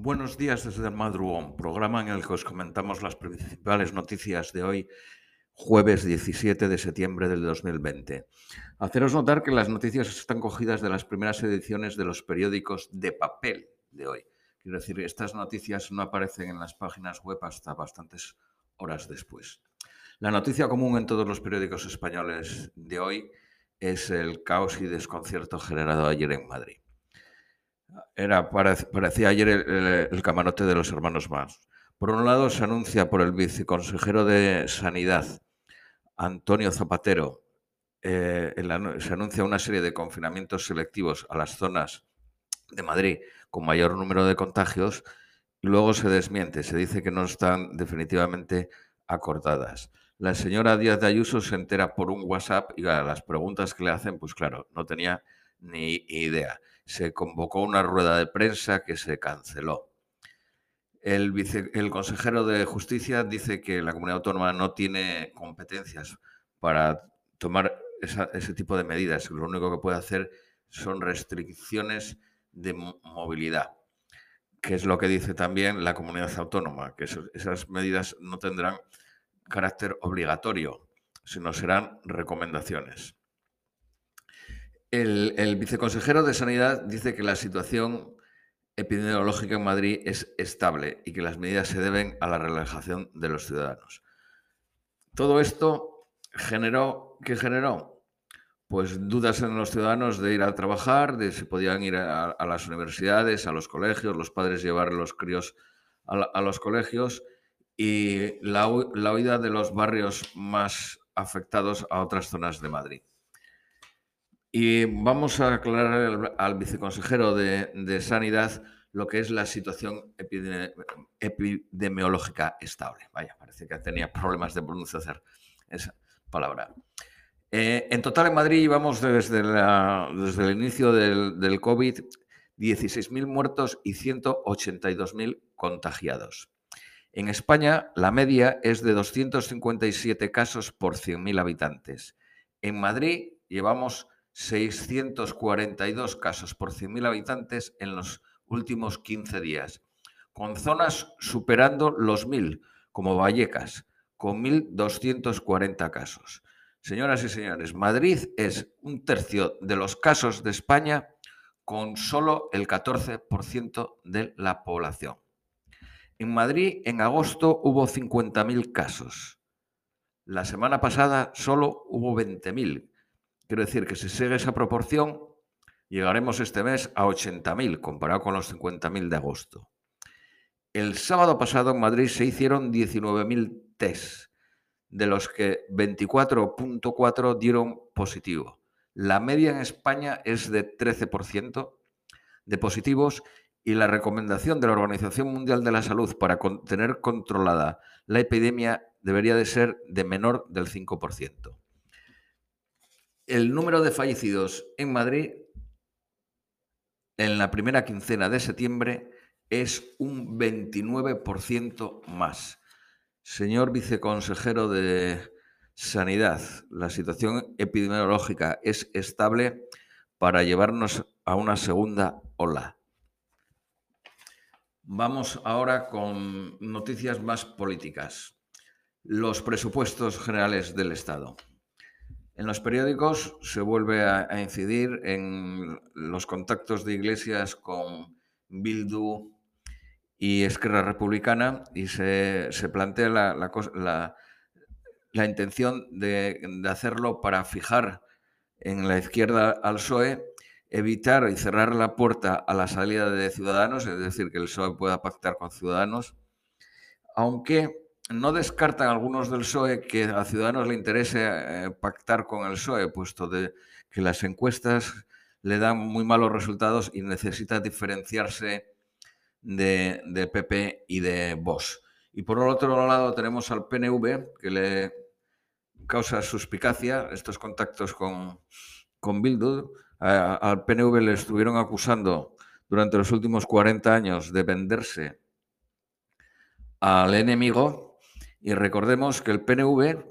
Buenos días desde el Madrugón, programa en el que os comentamos las principales noticias de hoy, jueves 17 de septiembre del 2020. Haceros notar que las noticias están cogidas de las primeras ediciones de los periódicos de papel de hoy. Quiero decir, estas noticias no aparecen en las páginas web hasta bastantes horas después. La noticia común en todos los periódicos españoles de hoy es el caos y desconcierto generado ayer en Madrid. Era, parecía ayer el, camarote de los hermanos más. Por un lado, se anuncia por el viceconsejero de Sanidad, Antonio Zapatero, eh, se anuncia una serie de confinamientos selectivos a las zonas de Madrid con mayor número de contagios y luego se desmiente, se dice que no están definitivamente acordadas. La señora Díaz de Ayuso se entera por un WhatsApp y a las preguntas que le hacen, pues claro, no tenía ni idea. Se convocó una rueda de prensa que se canceló. El, consejero de Justicia dice que la comunidad autónoma no tiene competencias para tomar ese tipo de medidas. Lo único que puede hacer son restricciones de movilidad, que es lo que dice también la comunidad autónoma, que esas medidas no tendrán carácter obligatorio, sino serán recomendaciones. El, viceconsejero de Sanidad dice que la situación epidemiológica en Madrid es estable y que las medidas se deben a la relajación de los ciudadanos. Todo esto generó, ¿qué generó? Pues dudas en los ciudadanos de ir a trabajar, de si podían ir a, las universidades, a los colegios, los padres llevar los críos a, los colegios y la, la huida de los barrios más afectados a otras zonas de Madrid. Y vamos a aclarar al, viceconsejero de, Sanidad lo que es la situación epidemiológica estable. Vaya, parece que tenía problemas de pronunciar esa palabra. Eh, en total en Madrid llevamos desde, desde el inicio del, del COVID 16.000 muertos y 182.000 contagiados. En España la media es de 257 casos por 100.000 habitantes. En Madrid llevamos 642 casos por 100.000 habitantes en los últimos 15 días, con zonas superando los 1.000, como Vallecas, con 1.240 casos. Señoras y señores, Madrid es un tercio de los casos de España con solo el 14% de la población. En Madrid, en agosto, hubo 50.000 casos. La semana pasada solo hubo 20.000, Quiero decir que si sigue esa proporción, llegaremos este mes a 80.000 comparado con los 50.000 de agosto. El sábado pasado en Madrid se hicieron 19.000 test, de los que 24.4 dieron positivo. La media en España es de 13% de positivos y la recomendación de la Organización Mundial de la Salud para tener controlada la epidemia debería de ser de menor del 5% el número de fallecidos en Madrid en la primera quincena de septiembre es un 29% más. Señor viceconsejero de Sanidad, la situación epidemiológica es estable para llevarnos a una segunda ola. Vamos ahora con noticias más políticas. Los presupuestos generales del Estado. En los periódicos se vuelve a, incidir en los contactos de iglesias con Bildu y Esquerra Republicana y se, plantea la, intención de, hacerlo para fijar en la izquierda al PSOE, evitar y cerrar la puerta a la salida de Ciudadanos, es decir, que el PSOE pueda pactar con Ciudadanos, aunque no descartan algunos del PSOE que a Ciudadanos le interese eh, pactar con el PSOE, puesto de que las encuestas le dan muy malos resultados y necesita diferenciarse de, PP y de Vox. Y por el otro lado tenemos al PNV, que le causa suspicacia estos contactos con, con Bildu. al PNV le estuvieron acusando durante los últimos 40 años de venderse al enemigo y recordemos que el PNV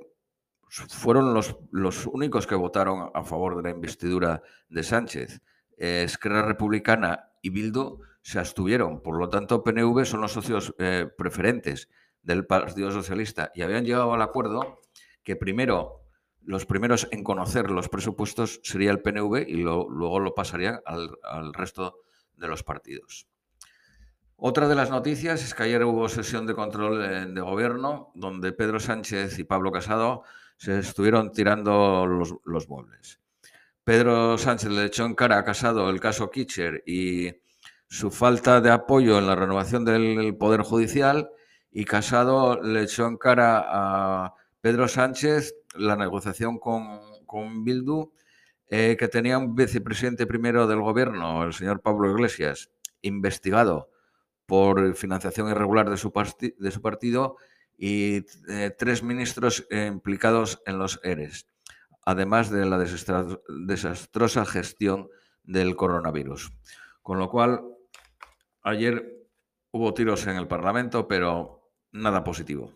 fueron los, únicos que votaron a favor de la investidura de Sánchez. Esquerra Republicana y Bildu se abstuvieron. Por lo tanto, PNV son los socios eh, preferentes del Partido Socialista y habían llegado al acuerdo que primero, los primeros en conocer los presupuestos sería el PNV y luego lo pasaría al, resto de los partidos. Otra de las noticias es que ayer hubo sesión de control de, gobierno donde Pedro Sánchez y Pablo Casado se estuvieron tirando los, los muebles. Pedro Sánchez le echó en cara a Casado el caso Kitcher y su falta de apoyo en la renovación del Poder Judicial y Casado le echó en cara a Pedro Sánchez la negociación con, con Bildu, eh, que tenía un vicepresidente primero del gobierno, el señor Pablo Iglesias, investigado por financiación irregular de su, partido y eh, tres ministros implicados en los ERES además de la desastrosa gestión del coronavirus. Con lo cual, ayer hubo tiros en el Parlamento, pero nada positivo.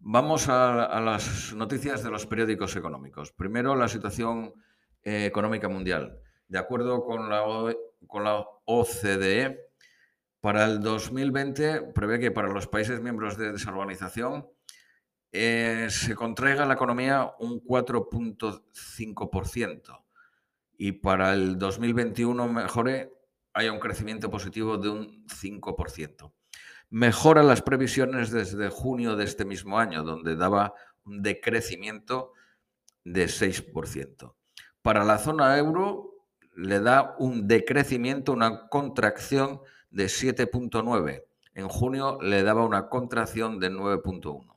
Vamos a, las noticias de los periódicos económicos. Primero, la situación eh, económica mundial. De acuerdo con la, con la OCDE, para el 2020 prevé que para los países miembros de desorganización eh, se contraiga la economía un 4.5% y para el 2021 mejore, haya un crecimiento positivo de un 5%. Mejora las previsiones desde junio de este mismo año, donde daba un decrecimiento de 6%. Para la zona euro le da un decrecimiento, una contracción de 7.9. En junio le daba una contracción de 9.1.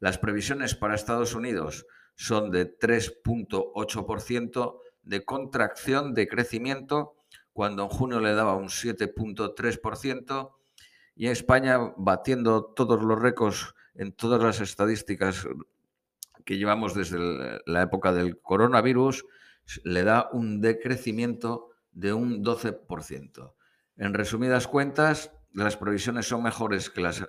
Las previsiones para Estados Unidos son de 3.8% de contracción de crecimiento, cuando en junio le daba un 7.3%, y España, batiendo todos los récords en todas las estadísticas que llevamos desde la época del coronavirus, le da un decrecimiento de un 12%. En resumidas cuentas, las previsiones son mejores que las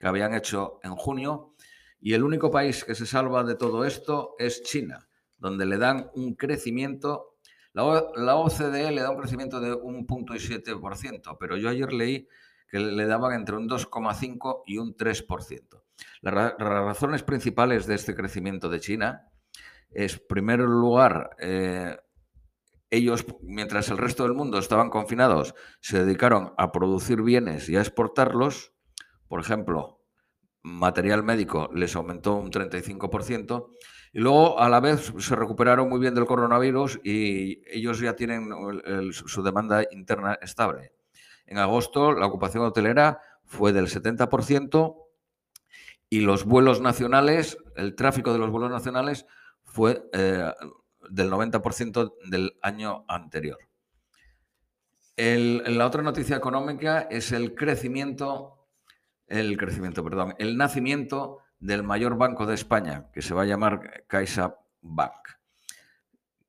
que habían hecho en junio y el único país que se salva de todo esto es China, donde le dan un crecimiento, la, OCDE le da un crecimiento de un punto y pero yo ayer leí que le daban entre un 2,5 y un 3%. Las, razones principales de este crecimiento de China es, en primer lugar, eh, ellos, mientras el resto del mundo estaban confinados, se dedicaron a producir bienes y a exportarlos. Por ejemplo, material médico les aumentó un 35%, y luego a la vez se recuperaron muy bien del coronavirus y ellos ya tienen su demanda interna estable. En agosto la ocupación hotelera fue del 70% y los vuelos nacionales, el tráfico de los vuelos nacionales fue eh, del 90% del año anterior. la otra noticia económica es el crecimiento el crecimiento, perdón, el nacimiento del mayor banco de España, que se va a llamar Caixa Bank.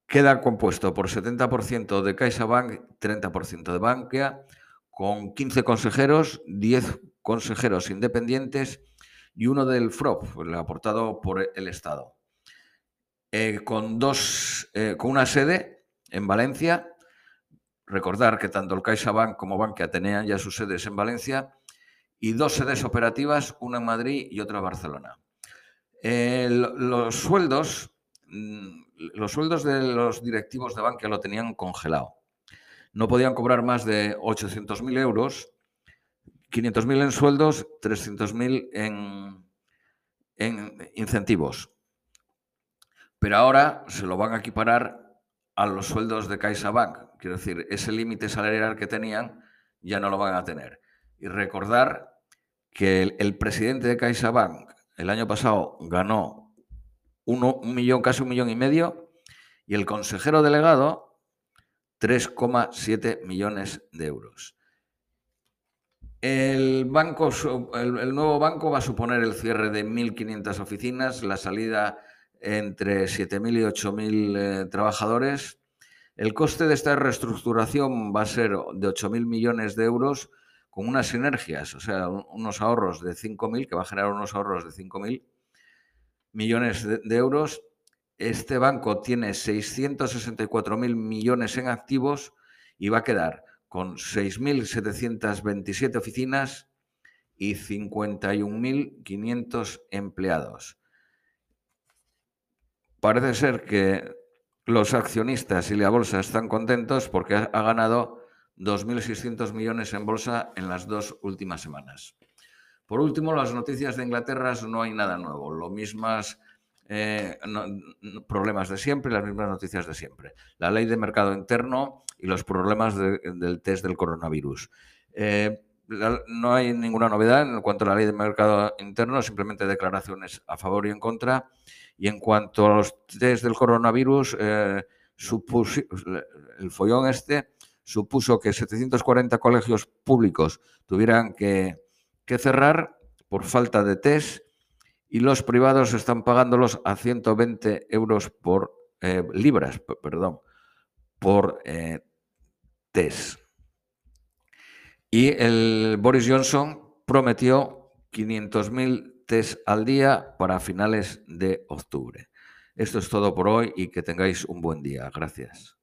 Queda compuesto por 70% de Caixa Bank, 30% de Bankia, con 15 consejeros, 10 consejeros independientes y uno del FROP, aportado por el Estado. Eh, con, dos, eh, con una sede en Valencia. Recordar que tanto el CaixaBank como Bankia tenían ya sus sedes en Valencia y dos sedes operativas, una en Madrid y otra en Barcelona. los sueldos, mm, los sueldos de los directivos de Bankia lo tenían congelado. No podían cobrar más de 800.000 euros, 500.000 en sueldos, 300.000 en, en incentivos. Pero ahora se lo van a equiparar a los sueldos de CaixaBank. Quiero decir, ese límite salarial que tenían ya no lo van a tener. Y recordar que el, presidente de CaixaBank el año pasado ganó un millón, casi un millón y medio, y el consejero delegado 3,7 millones de euros. El, banco, el, nuevo banco va a suponer el cierre de 1.500 oficinas, la salida entre 7.000 y 8.000 eh, trabajadores. El coste de esta reestructuración va a ser de 8.000 millones de euros con unas sinergias, o sea, unos ahorros de 5.000, que va a generar unos ahorros de 5.000 millones de, euros. Este banco tiene 664.000 millones en activos y va a quedar con 6.727 oficinas y 51.500 empleados. Parece ser que los accionistas y la bolsa están contentos porque ha ganado 2.600 millones en bolsa en las dos últimas semanas. Por último, las noticias de Inglaterra no hay nada nuevo, los mismos eh, problemas de siempre, las mismas noticias de siempre. La ley de mercado interno y los problemas del test del coronavirus. Eh, no hay ninguna novedad en cuanto a la ley de mercado interno, simplemente declaraciones a favor y en contra. Y en cuanto a los test del coronavirus, eh, el follón este supuso que 740 colegios públicos tuvieran que, cerrar por falta de test y los privados están pagándolos a 120 euros por eh, libras, perdón, por eh, test. Y el Boris Johnson prometió 500.000 test al día para finales de octubre. Esto es todo por hoy y que tengáis un buen día. Gracias.